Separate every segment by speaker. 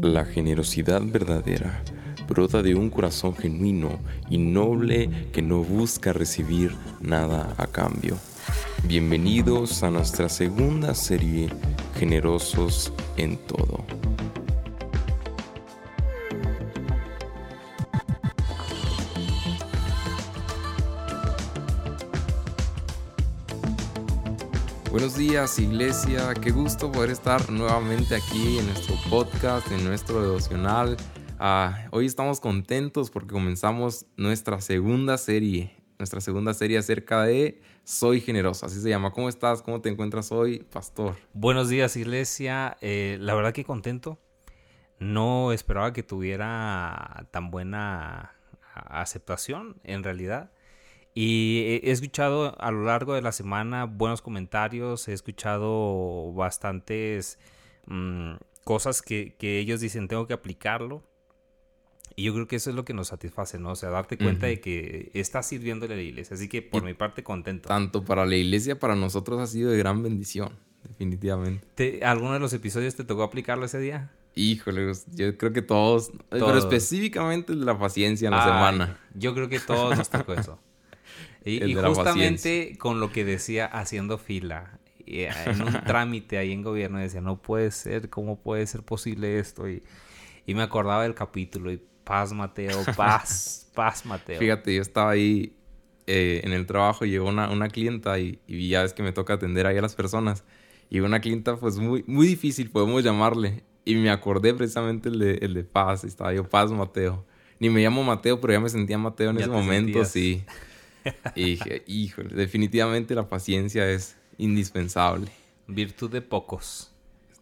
Speaker 1: La generosidad verdadera brota de un corazón genuino y noble que no busca recibir nada a cambio. Bienvenidos a nuestra segunda serie Generosos en todo. Días iglesia, qué gusto poder estar nuevamente aquí en nuestro podcast, en nuestro devocional. Ah, hoy estamos contentos porque comenzamos nuestra segunda serie, nuestra segunda serie acerca de Soy generoso, así se llama. ¿Cómo estás? ¿Cómo te encuentras hoy, pastor?
Speaker 2: Buenos días iglesia, eh, la verdad que contento. No esperaba que tuviera tan buena aceptación en realidad. Y he escuchado a lo largo de la semana buenos comentarios, he escuchado bastantes mm, cosas que, ellos dicen tengo que aplicarlo. Y yo creo que eso es lo que nos satisface, ¿no? O sea, darte cuenta de que está sirviéndole a la iglesia. Así que por mi parte, contento.
Speaker 1: Tanto para la iglesia, para nosotros ha sido de gran bendición, definitivamente.
Speaker 2: ¿Alguno de los episodios te tocó aplicarlo ese día?
Speaker 1: Híjole, yo creo que todos, pero específicamente la paciencia en la semana.
Speaker 2: Yo creo que todos nos tocó eso. Y, justamente con lo que decía haciendo fila, eh, en un trámite ahí en gobierno, decía, no puede ser, ¿cómo puede ser posible esto? Y, y me acordaba del capítulo y paz Mateo, paz, paz Mateo.
Speaker 1: Fíjate, yo estaba ahí eh, en el trabajo, llegó una, una clienta y, y, ya es que me toca atender ahí a las personas. Y una clienta pues muy, muy difícil, podemos llamarle. Y me acordé precisamente el de, el de paz, estaba yo, paz Mateo. Ni me llamo Mateo, pero ya me sentía Mateo en ese momento, sí. Y dije, híjole, definitivamente la paciencia es indispensable.
Speaker 2: Virtud de pocos.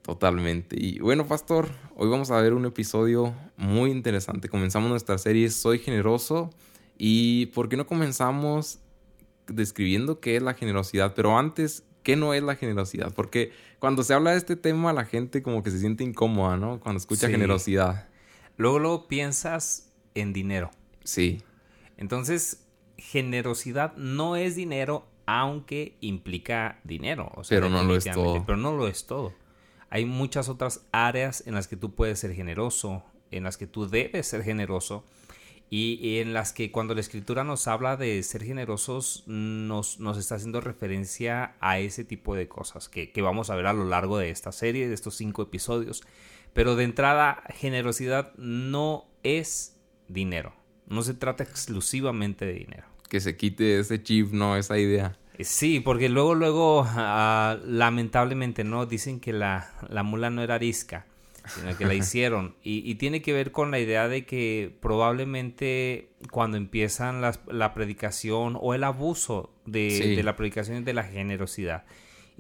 Speaker 1: Totalmente. Y bueno, pastor, hoy vamos a ver un episodio muy interesante. Comenzamos nuestra serie Soy generoso. ¿Y por qué no comenzamos describiendo qué es la generosidad? Pero antes, ¿qué no es la generosidad? Porque cuando se habla de este tema, la gente como que se siente incómoda, ¿no? Cuando escucha generosidad.
Speaker 2: Luego, luego piensas en dinero.
Speaker 1: Sí.
Speaker 2: Entonces, generosidad no es dinero, aunque implica dinero.
Speaker 1: pero no lo es todo.
Speaker 2: Pero no lo es todo. Hay muchas otras áreas en las que tú puedes ser generoso, en las que tú debes ser generoso y en las que cuando la escritura nos habla de ser generosos nos, nos está haciendo referencia a ese tipo de cosas que, que, vamos a ver a lo largo de esta serie, de estos cinco episodios. Pero de entrada, generosidad no es dinero, no se trata exclusivamente de dinero
Speaker 1: que se quite ese chip, ¿no? Esa idea.
Speaker 2: Eh, sí, porque luego, luego, ah, lamentablemente, ¿no? Dicen que la, la, mula no era arisca, sino que la hicieron. Y, tiene que ver con la idea de que probablemente cuando empiezan la predicación o el abuso de, de la predicación de la generosidad,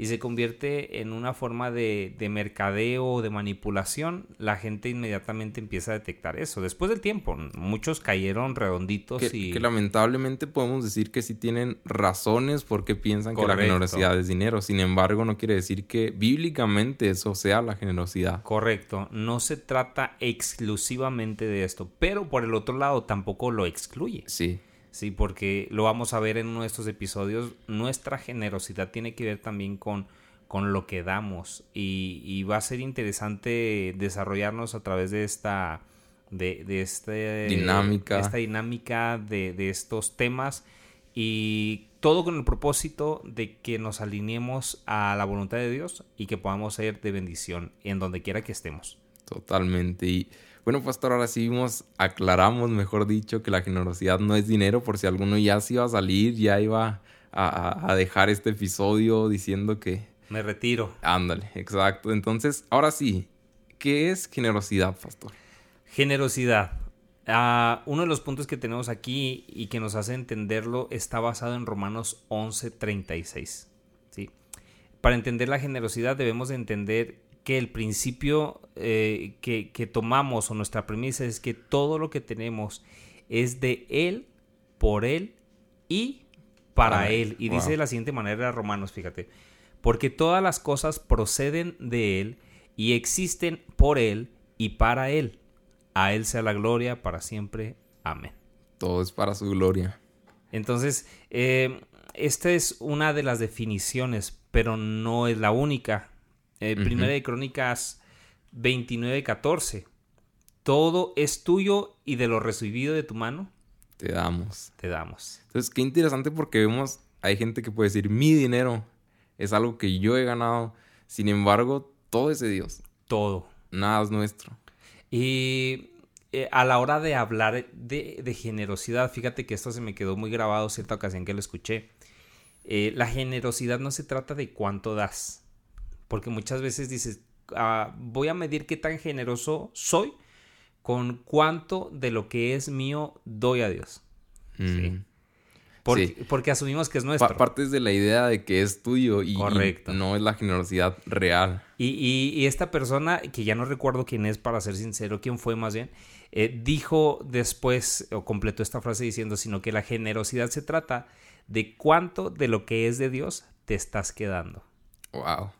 Speaker 2: y se convierte en una forma de, de mercadeo o de manipulación, la gente inmediatamente empieza a detectar eso. Después del tiempo, muchos cayeron redonditos
Speaker 1: que,
Speaker 2: y...
Speaker 1: Que lamentablemente podemos decir que sí tienen razones porque piensan que la generosidad es dinero. Sin embargo, no quiere decir que bíblicamente eso sea la generosidad.
Speaker 2: Correcto. No se trata exclusivamente de esto. Pero por el otro lado, tampoco lo excluye.
Speaker 1: Sí.
Speaker 2: Sí, porque lo vamos a ver en uno de estos episodios. Nuestra generosidad tiene que ver también con, con lo que damos. Y, va a ser interesante desarrollarnos a través de esta. de, de este,
Speaker 1: dinámica.
Speaker 2: esta dinámica de, de estos temas. Y todo con el propósito de que nos alineemos a la voluntad de Dios y que podamos ser de bendición en donde quiera que estemos.
Speaker 1: Totalmente. Y bueno, pastor, ahora sí vimos, aclaramos, mejor dicho, que la generosidad no es dinero, por si alguno ya se iba a salir, ya iba a, dejar este episodio diciendo que...
Speaker 2: Me retiro.
Speaker 1: Ándale, exacto. Entonces, ahora sí, ¿qué es generosidad, pastor?
Speaker 2: Generosidad. Ah, uno de los puntos que tenemos aquí y que nos hace entenderlo está basado en Romanos 11:36. ¿sí? Para entender la generosidad debemos de entender que el principio eh, que, tomamos o nuestra premisa es que todo lo que tenemos es de Él, por Él y para Él. Y dice de la siguiente manera Romanos, fíjate, porque todas las cosas proceden de Él y existen por Él y para Él. A Él sea la gloria para siempre. Amén.
Speaker 1: Todo es para su gloria.
Speaker 2: Entonces, eh, esta es una de las definiciones, pero no es la única. Eh, primera de Crónicas 29:14. Todo es tuyo y de lo recibido de tu mano
Speaker 1: te damos.
Speaker 2: Te damos.
Speaker 1: Entonces, qué interesante porque vemos, hay gente que puede decir, mi dinero es algo que yo he ganado. Sin embargo, todo es de Dios.
Speaker 2: Todo.
Speaker 1: Nada es nuestro.
Speaker 2: Y eh, a la hora de hablar de, de, generosidad, fíjate que esto se me quedó muy grabado cierta ocasión que lo escuché. Eh, la generosidad no se trata de cuánto das. Porque muchas veces dices, ah, voy a medir qué tan generoso soy con cuánto de lo que es mío doy a Dios. Sí. Mm. Porque, asumimos que es nuestro.
Speaker 1: partes de la idea de que es tuyo y, no es la generosidad real.
Speaker 2: Y, esta persona, que ya no recuerdo quién es, para ser sincero, quién fue más bien, eh, dijo después, o completó esta frase diciendo, sino que la generosidad se trata de cuánto de lo que es de Dios te estás quedando.
Speaker 1: Wow.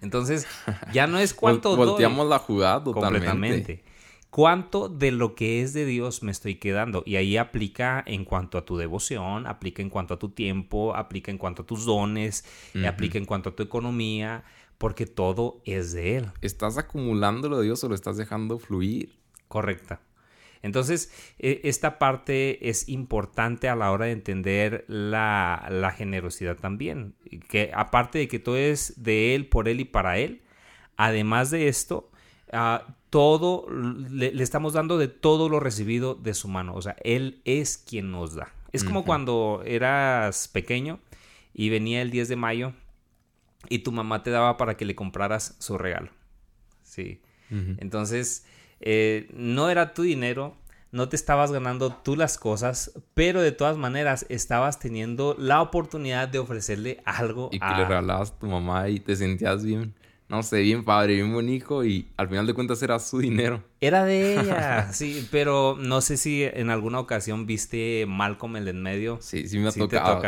Speaker 2: Entonces, ya no es cuánto
Speaker 1: Volteamos la jugada totalmente. Completamente
Speaker 2: cuánto de lo que es de Dios me estoy quedando. Y ahí aplica en cuanto a tu devoción, aplica en cuanto a tu tiempo, aplica en cuanto a tus dones, aplica en cuanto a tu economía, porque todo es de Él.
Speaker 1: ¿Estás acumulando lo de Dios o lo estás dejando fluir?
Speaker 2: Correcta. Entonces, e, esta parte es importante a la hora de entender la, la generosidad también. Que aparte de que todo es de Él, por Él y para Él, además de esto, todo, le, estamos dando de todo lo recibido de su mano. O sea, Él es quien nos da. Es como cuando eras pequeño y venía el 10 de mayo y tu mamá te daba para que le compraras su regalo. Sí. Entonces, eh, no era tu dinero, no te estabas ganando tú las cosas, pero de todas maneras estabas teniendo la oportunidad de ofrecerle algo.
Speaker 1: Y que le regalabas a tu mamá y te sentías bien no sé, bien padre, bien bonito y al final de cuentas era su dinero.
Speaker 2: Era de ella, sí, pero no sé si en alguna ocasión viste Malcolm el en medio.
Speaker 1: Sí, sí me ha tocado.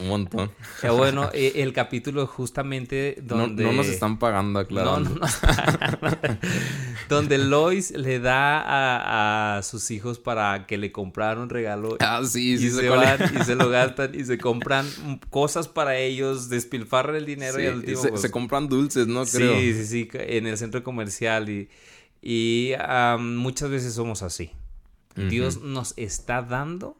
Speaker 1: Un montón.
Speaker 2: Ya bueno, el capítulo justamente donde...
Speaker 1: No, nos están pagando, claro. No, no,
Speaker 2: donde Lois le da a, sus hijos para que le compraran un regalo.
Speaker 1: Ah, sí,
Speaker 2: sí. Y se van y se lo gastan y se compran cosas para ellos, despilfarran el dinero y al último...
Speaker 1: Se, se compran dulces, ¿no?
Speaker 2: Sí, sí, sí, en el centro comercial y, y muchas veces somos así. Dios nos está dando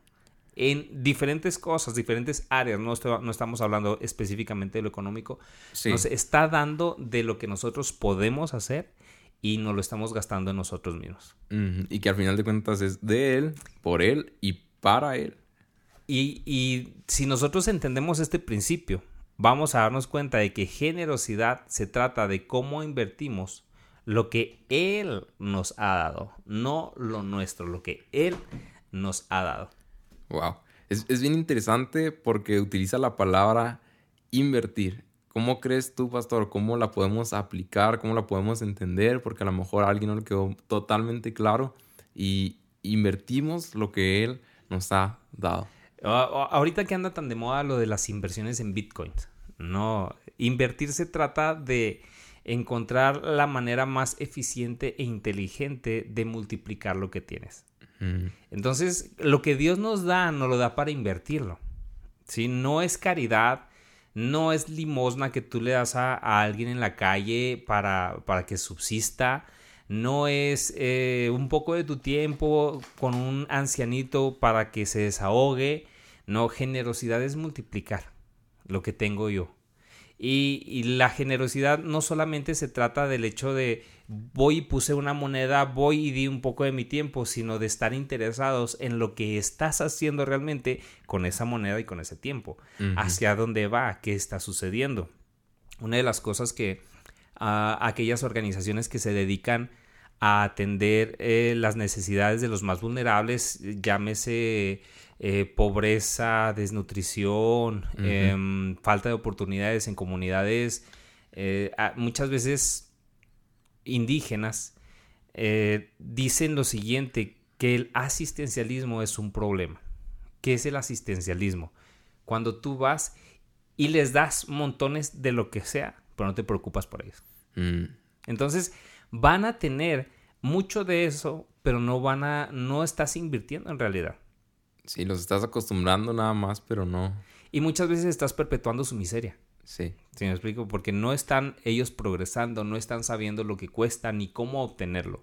Speaker 2: en diferentes cosas, diferentes áreas, no, no estamos hablando específicamente de lo económico, nos está dando de lo que nosotros podemos hacer y nos lo estamos gastando en nosotros mismos.
Speaker 1: Y que al final de cuentas es de Él, por Él y para Él.
Speaker 2: Y, y si nosotros entendemos este principio, vamos a darnos cuenta de que generosidad se trata de cómo invertimos lo que Él nos ha dado, no lo nuestro, lo que Él nos ha dado.
Speaker 1: Wow. Es, bien interesante porque utiliza la palabra invertir. ¿Cómo crees tú, pastor? ¿Cómo la podemos aplicar? ¿Cómo la podemos entender? Porque a lo mejor a alguien no le quedó totalmente claro y invertimos lo que Él nos ha dado.
Speaker 2: Ahorita que anda tan de moda lo de las inversiones en Bitcoin. No, invertir se trata de encontrar la manera más eficiente e inteligente de multiplicar lo que tienes. Entonces, lo que Dios nos da, nos lo da para invertirlo. Si No es caridad, no es limosna que tú le das a, alguien en la calle para, para que subsista, no es eh, un poco de tu tiempo con un ancianito para que se desahogue. No, generosidad es multiplicar lo que tengo yo. Y, la generosidad no solamente se trata del hecho de voy y puse una moneda, voy y di un poco de mi tiempo, sino de estar interesados en lo que estás haciendo realmente con esa moneda y con ese tiempo. Hacia dónde va, qué está sucediendo. Una de las cosas que aquellas organizaciones que se dedican a atender eh, las necesidades de los más vulnerables, llámese eh, pobreza, desnutrición, em, falta de oportunidades en comunidades eh, muchas veces indígenas, dicen lo siguiente, que el asistencialismo es un problema. ¿Qué es el asistencialismo? Cuando tú vas y les das montones de lo que sea, pero no te preocupas por ellos. Mm. Entonces, van a tener mucho de eso, pero no van a, no estás invirtiendo en realidad.
Speaker 1: Sí, los estás acostumbrando nada más, pero no.
Speaker 2: Y muchas veces estás perpetuando su miseria.
Speaker 1: Sí.
Speaker 2: ¿Sí me explico? Porque no están ellos progresando, no están sabiendo lo que cuesta ni cómo obtenerlo.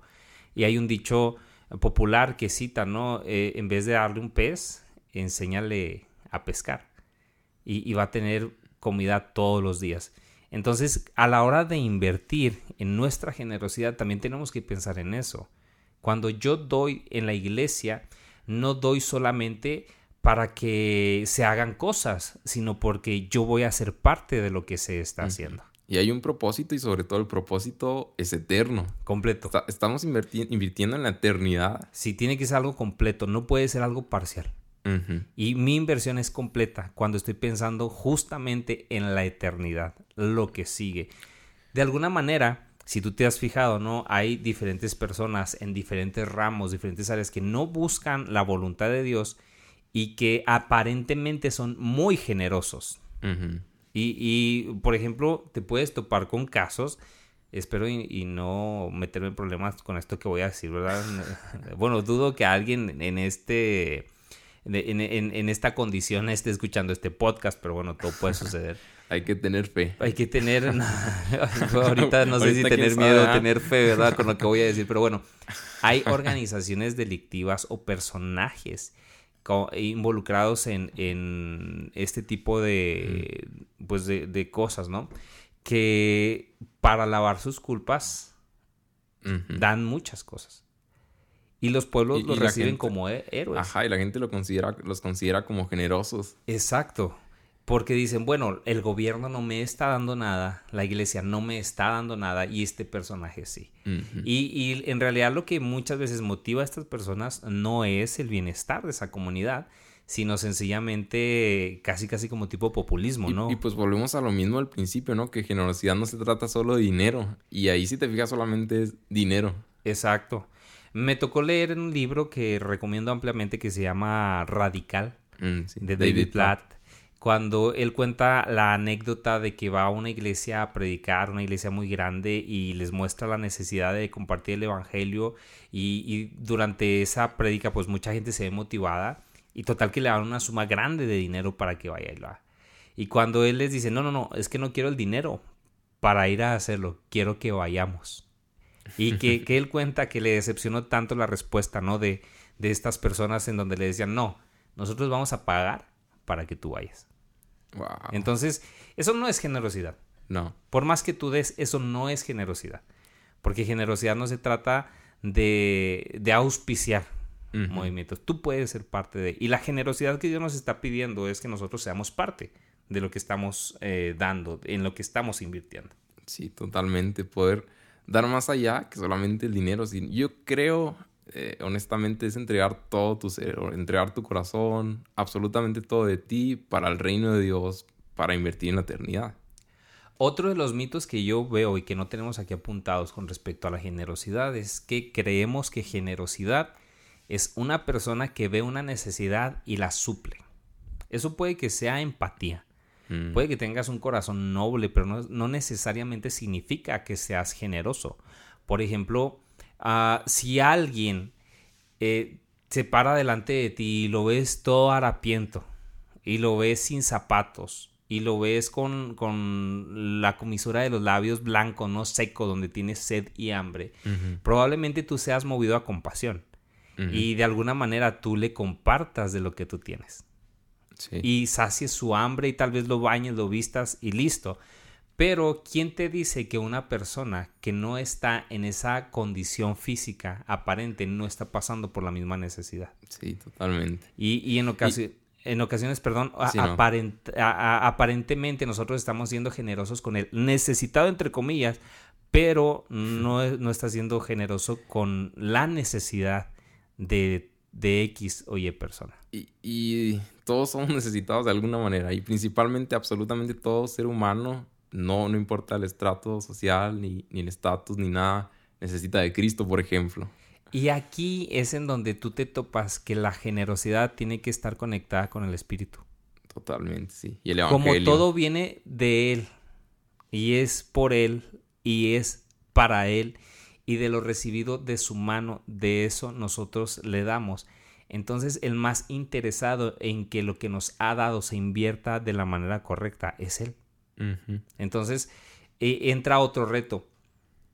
Speaker 2: Y hay un dicho popular que cita, ¿no? Eh, en vez de darle un pez, enséñale a pescar. Y, y va a tener comida todos los días. Entonces, a la hora de invertir en nuestra generosidad, también tenemos que pensar en eso. Cuando yo doy en la iglesia, no doy solamente para que se hagan cosas, sino porque yo voy a ser parte de lo que se está haciendo.
Speaker 1: Y hay un propósito y sobre todo el propósito es eterno.
Speaker 2: Completo.
Speaker 1: Está- estamos invirtiendo en la eternidad.
Speaker 2: Si tiene que ser algo completo, no puede ser algo parcial. Y mi inversión es completa cuando estoy pensando justamente en la eternidad, lo que sigue. De alguna manera, si tú te has fijado, ¿no? Hay diferentes personas en diferentes ramos, diferentes áreas que no buscan la voluntad de Dios y que aparentemente son muy generosos. Y, y, por ejemplo, te puedes topar con casos, espero y, y no meterme en problemas con esto que voy a decir, ¿verdad? bueno, dudo que alguien en este... En, en- en esta condición esté escuchando este podcast, pero bueno, todo puede suceder.
Speaker 1: Hay que tener fe.
Speaker 2: Hay que tener. ahorita no sé si tener miedo o tener fe, ¿verdad? Con lo que voy a decir. Pero bueno, hay organizaciones delictivas o personajes involucrados en, en este tipo de. Pues de, de cosas, ¿no? Que para lavar sus culpas dan muchas cosas. Y los pueblos
Speaker 1: Y- y
Speaker 2: los reciben
Speaker 1: gente-
Speaker 2: como héroes.
Speaker 1: Ajá, y la gente lo considera, los considera como generosos.
Speaker 2: Exacto. Porque dicen, bueno, el gobierno no me está dando nada, la iglesia no me está dando nada y este personaje sí. Y, y en realidad lo que muchas veces motiva a estas personas no es el bienestar de esa comunidad, sino sencillamente casi casi como tipo populismo,
Speaker 1: Y,
Speaker 2: ¿no?
Speaker 1: y pues volvemos a lo mismo al principio, ¿no? Que generosidad no se trata solo de dinero. Y ahí si te fijas solamente es dinero.
Speaker 2: Exacto. Me tocó leer un libro que recomiendo ampliamente que se llama Radical.
Speaker 1: Mm, sí.
Speaker 2: de David, Platt, cuando él cuenta la anécdota de que va a una iglesia a predicar, una iglesia muy grande, y les muestra la necesidad de compartir el evangelio, y, y durante esa prédica, pues mucha gente se ve motivada, y total que le dan una suma grande de dinero para que vaya y lo haga. Y cuando él les dice, no, no, no, es que no quiero el dinero para ir a hacerlo, quiero que vayamos. Y que, que él cuenta que le decepcionó tanto la respuesta, ¿no? De, de estas personas en donde le decían, no, nosotros vamos a pagar para que tú vayas.
Speaker 1: Wow.
Speaker 2: Entonces, eso no es generosidad.
Speaker 1: no.
Speaker 2: Por más que tú des, eso no es generosidad. Porque generosidad no se trata de, de auspiciar movimientos. Tú puedes ser parte de... Y la generosidad que Dios nos está pidiendo es que nosotros seamos parte de lo que estamos eh, dando, en lo que estamos invirtiendo.
Speaker 1: Sí, totalmente. Poder dar más allá que solamente el dinero. Yo creo, eh, honestamente, es entregar todo tu ser, entregar tu corazón, absolutamente todo de ti para el reino de Dios, para invertir en la eternidad.
Speaker 2: Otro de los mitos que yo veo y que no tenemos aquí apuntados con respecto a la generosidad es que creemos que generosidad es una persona que ve una necesidad y la suple. Eso puede que sea empatía.
Speaker 1: Mm.
Speaker 2: Puede que tengas un corazón noble, pero no, no necesariamente significa que seas generoso. Por ejemplo, ah, si alguien eh, se para delante de ti y lo ves todo harapiento, y lo ves sin zapatos, y lo ves con, con la comisura de los labios blanco, no seco, donde tienes sed y hambre, probablemente tú seas movido a compasión. Y de alguna manera tú le compartas de lo que tú tienes
Speaker 1: Sí.
Speaker 2: y sacies su hambre y tal vez lo bañes, lo vistas y listo. Pero ¿quién te dice que una persona que no está en esa condición física aparente no está pasando por la misma necesidad?
Speaker 1: Sí, totalmente.
Speaker 2: Y, y en, ocasi- en ocasiones, perdón, a-
Speaker 1: Sí, no.
Speaker 2: aparent- a- a- aparentemente nosotros estamos siendo generosos con el necesitado, entre comillas, pero no, no está siendo generoso con la necesidad de, de X o Y persona.
Speaker 1: Y, y todos somos necesitados de alguna manera. Y principalmente, absolutamente todo ser humano, no, no importa el estrato social, ni, ni el estatus, ni nada, necesita de Cristo, por ejemplo.
Speaker 2: Y aquí es en donde tú te topas que la generosidad tiene que estar conectada con el espíritu.
Speaker 1: Totalmente, sí. Y el
Speaker 2: Como todo viene de él y es por él y es para él y de lo recibido de su mano, de eso nosotros le damos. Entonces el más interesado en que lo que nos ha dado se invierta de la manera correcta es él. Entonces, eh, entra otro reto.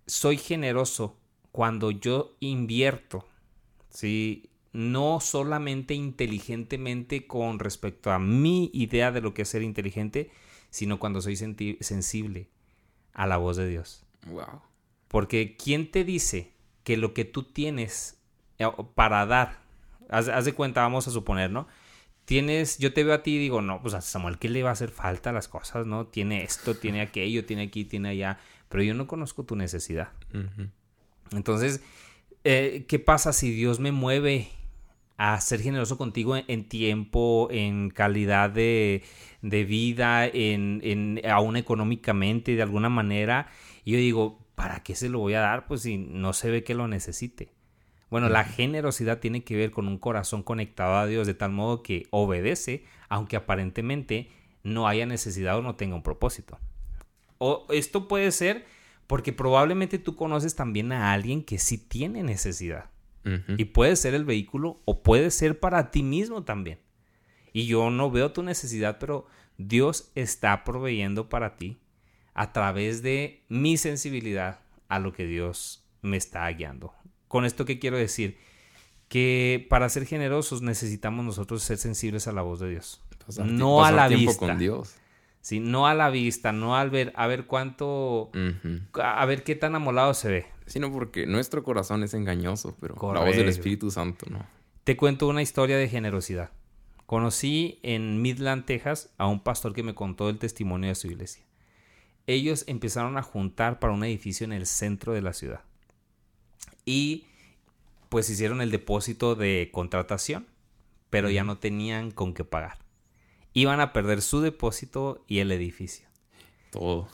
Speaker 2: Soy generoso cuando yo invierto, ¿sí? No solamente inteligentemente con respecto a mi idea de lo que es ser inteligente, sino cuando soy sensible a la voz de Dios.
Speaker 1: Wow.
Speaker 2: Porque ¿quién te dice que lo que tú tienes eh, para dar, haz, de cuenta, vamos a suponer, ¿no? Tienes, yo te veo a ti y digo, no, pues a Samuel, ¿qué le va a hacer falta las cosas, no? Tiene esto, tiene aquello, tiene aquí, tiene allá, pero yo no conozco tu necesidad. Entonces, eh, ¿qué pasa si Dios me mueve a ser generoso contigo en, tiempo, en calidad de, vida, en, en, aún económicamente, de alguna manera? Y yo digo, ¿para qué se lo voy a dar? Pues si no se ve que lo necesite. Bueno, la generosidad tiene que ver con un corazón conectado a Dios de tal modo que obedece, aunque aparentemente no haya necesidad o no tenga un propósito. O esto puede ser porque probablemente tú conoces también a alguien que sí tiene necesidad. Y puede ser el vehículo o puede ser para ti mismo también. Y yo no veo tu necesidad, pero Dios está proveyendo para ti a través de mi sensibilidad a lo que Dios me está guiando. Con esto que quiero decir que para ser generosos necesitamos nosotros ser sensibles a la voz de Dios. no a la vista. Con Dios. Sí, no a la vista, no al ver, a ver cuánto, a ver qué tan amolado se ve.
Speaker 1: Sino porque nuestro corazón es engañoso, pero la voz del Espíritu Santo no.
Speaker 2: Te cuento una historia de generosidad. Conocí en Midland, Texas, a un pastor que me contó el testimonio de su iglesia. Ellos empezaron a juntar para un edificio en el centro de la ciudad. Y pues hicieron el depósito de contratación, pero ya no tenían con qué pagar iban a perder su depósito y el edificio.
Speaker 1: Todo.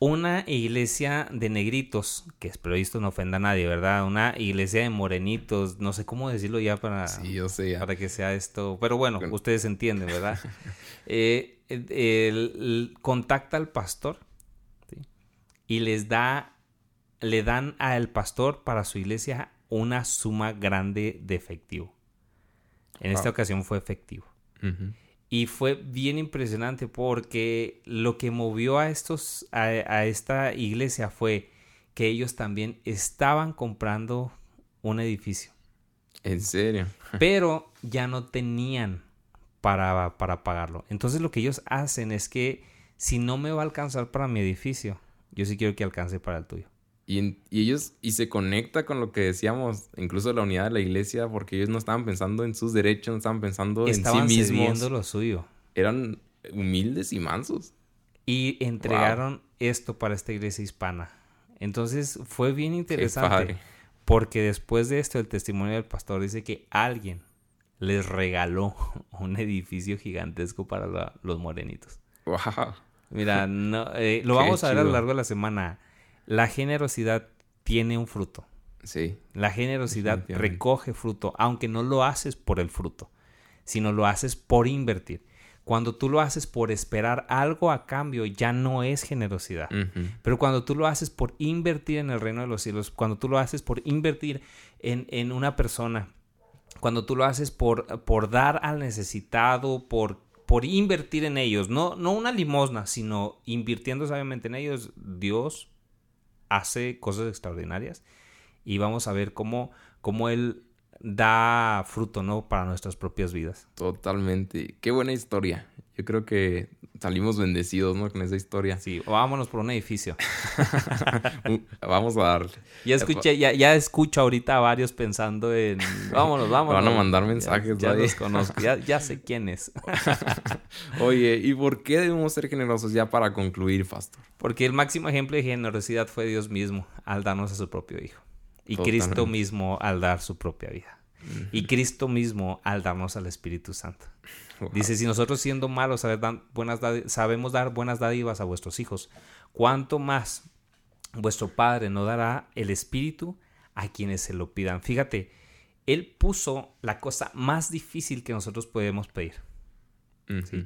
Speaker 2: Una iglesia de negritos, que espero esto no ofenda a nadie, ¿verdad? Una iglesia de morenitos, no sé cómo decirlo ya para,
Speaker 1: sí, yo sé
Speaker 2: para que sea esto. Pero bueno, ustedes entienden, ¿verdad? eh, contacta al pastor y les da, le dan al pastor para su iglesia una suma grande de efectivo. En esta ocasión fue efectivo. Y fue bien impresionante porque lo que movió a estos, a, esta iglesia fue que ellos también estaban comprando un edificio.
Speaker 1: ¿En serio?
Speaker 2: Pero ya no tenían para, para pagarlo. Entonces lo que ellos hacen es que si no me va a alcanzar para mi edificio, yo sí quiero que alcance para el tuyo.
Speaker 1: Y, ellos, y se conecta con lo que decíamos, incluso la unidad de la iglesia, porque ellos no estaban pensando en sus derechos, no estaban pensando en sí mismos.
Speaker 2: lo suyo.
Speaker 1: Eran humildes y mansos.
Speaker 2: Y entregaron esto para esta iglesia hispana. Entonces fue bien interesante. Porque después de esto, el testimonio del pastor dice que alguien les regaló un edificio gigantesco para los morenitos.
Speaker 1: Wow.
Speaker 2: Mira, no, eh, lo vamos a ver a lo largo de la semana la generosidad tiene un fruto.
Speaker 1: Sí.
Speaker 2: La generosidad recoge fruto, aunque no lo haces por el fruto, sino lo haces por invertir. Cuando tú lo haces por esperar algo a cambio, ya no es generosidad. Pero cuando tú lo haces por invertir en el reino de los cielos, cuando tú lo haces por invertir en, en una persona, cuando tú lo haces por, por dar al necesitado, por, por invertir en ellos, no, no una limosna, sino invirtiendo sabiamente en ellos, Dios hace cosas extraordinarias y vamos a ver cómo, cómo Él da fruto, ¿no? Para nuestras propias vidas.
Speaker 1: Totalmente. Qué buena historia. Yo creo que salimos bendecidos, ¿no? Con esa historia.
Speaker 2: Sí, vámonos por un edificio.
Speaker 1: Vamos a darle.
Speaker 2: Ya escuché, ya, ya escucho ahorita a varios pensando en vámonos, vámonos.
Speaker 1: Van a mandar mensajes.
Speaker 2: Ya, los conozco, ya, ya sé quién es.
Speaker 1: Oye, ¿y por qué debemos ser generosos ya para concluir, Pastor?
Speaker 2: Porque el máximo ejemplo de generosidad fue Dios mismo al darnos a su propio Hijo. Y Cristo mismo al dar su propia vida. Y Cristo mismo al darnos al Espíritu Santo. Dice, si nosotros siendo malos sabemos dar buenas dádivas a vuestros hijos, ¿cuánto más vuestro Padre no dará el Espíritu a quienes se lo pidan? Fíjate, Él puso la cosa más difícil que nosotros podemos pedir,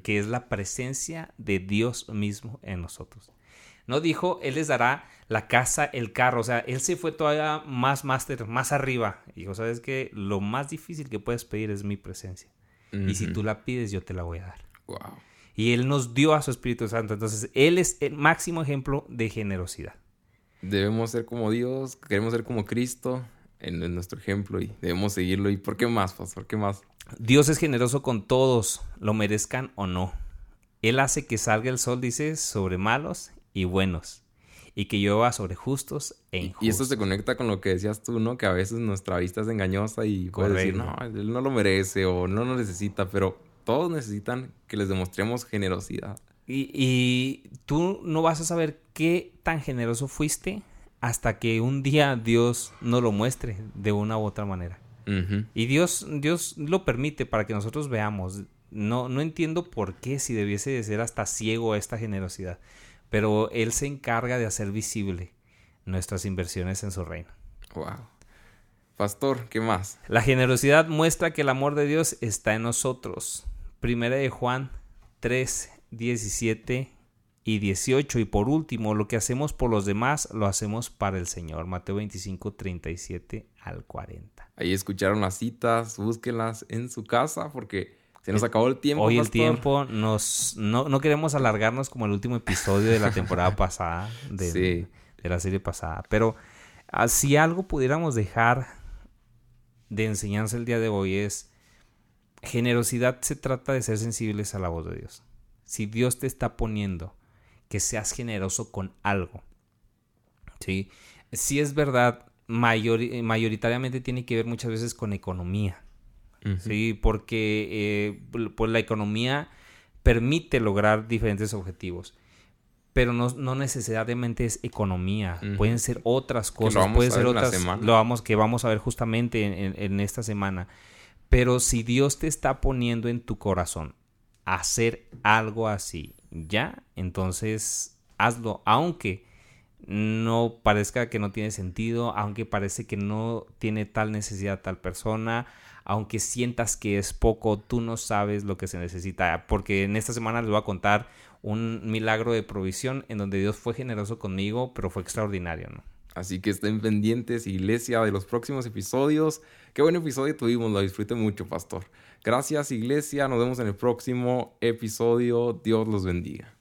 Speaker 2: que es la presencia de Dios mismo en nosotros. No dijo, Él les dará la casa, el carro. O sea, Él se fue todavía más máster, más arriba. Y dijo, ¿sabes qué? Lo más difícil que puedes pedir es mi presencia. Y si tú la pides, yo te la voy a dar.
Speaker 1: Wow.
Speaker 2: Y Él nos dio a su Espíritu Santo. Entonces, Él es el máximo ejemplo de generosidad.
Speaker 1: Debemos ser como Dios, queremos ser como Cristo en, en nuestro ejemplo y debemos seguirlo. ¿Y por qué más, pastor? ¿Qué más?
Speaker 2: Dios es generoso con todos, lo merezcan o no. Él hace que salga el sol, dice, sobre malos y buenos, y que llueva sobre justos e injustos.
Speaker 1: Y esto se conecta con lo que decías tú, ¿no? Que a veces nuestra vista es engañosa y puedes decir, no, él no lo merece o no lo necesita, pero todos necesitan que les demostremos generosidad.
Speaker 2: Y, y tú no vas a saber qué tan generoso fuiste hasta que un día Dios nos lo muestre de una u otra manera. Y Dios, Dios lo permite para que nosotros veamos. No, no entiendo por qué, si debiese de ser hasta ciego esta generosidad. Pero Él se encarga de hacer visible nuestras inversiones en su reino.
Speaker 1: Wow. Pastor, ¿qué más?
Speaker 2: La generosidad muestra que el amor de Dios está en nosotros. Primera de Juan 3, 17 y 18. Y por último, lo que hacemos por los demás lo hacemos para el Señor. Mateo 25, 37 al 40.
Speaker 1: Ahí escucharon las citas, búsquenlas en su casa porque se nos acabó el tiempo.
Speaker 2: Hoy el tiempo nos no, no, queremos alargarnos como el último episodio de la temporada pasada, de, de la serie pasada. Pero ah, si algo pudiéramos dejar de enseñanza el día de hoy es generosidad se trata de ser sensibles a la voz de Dios. Si Dios te está poniendo que seas generoso con algo. ¿sí? Si es verdad, mayoritariamente tiene que ver muchas veces con economía. ¿Sí? Porque eh, pues la economía permite lograr diferentes objetivos. Pero no, no necesariamente es economía. Pueden ser otras cosas. Pueden ser otras. Lo vamos, que vamos a ver justamente en, en esta semana. Pero si Dios te está poniendo en tu corazón hacer algo así ya, entonces hazlo, aunque no parezca que no tiene sentido, aunque parece que no tiene tal necesidad tal persona, aunque sientas que es poco, tú no sabes lo que se necesita, porque en esta semana les voy a contar un milagro de provisión en donde Dios fue generoso conmigo, pero fue extraordinario, ¿no?
Speaker 1: Así que estén pendientes, iglesia, de los próximos episodios. Qué buen episodio tuvimos, lo disfruté mucho, pastor. Gracias, iglesia. Nos vemos en el próximo episodio. Dios los bendiga.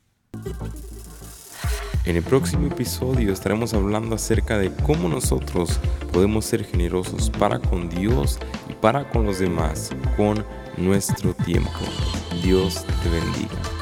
Speaker 1: En el próximo episodio estaremos hablando acerca de cómo nosotros podemos ser generosos para con Dios para con los demás con nuestro tiempo. Dios te bendiga.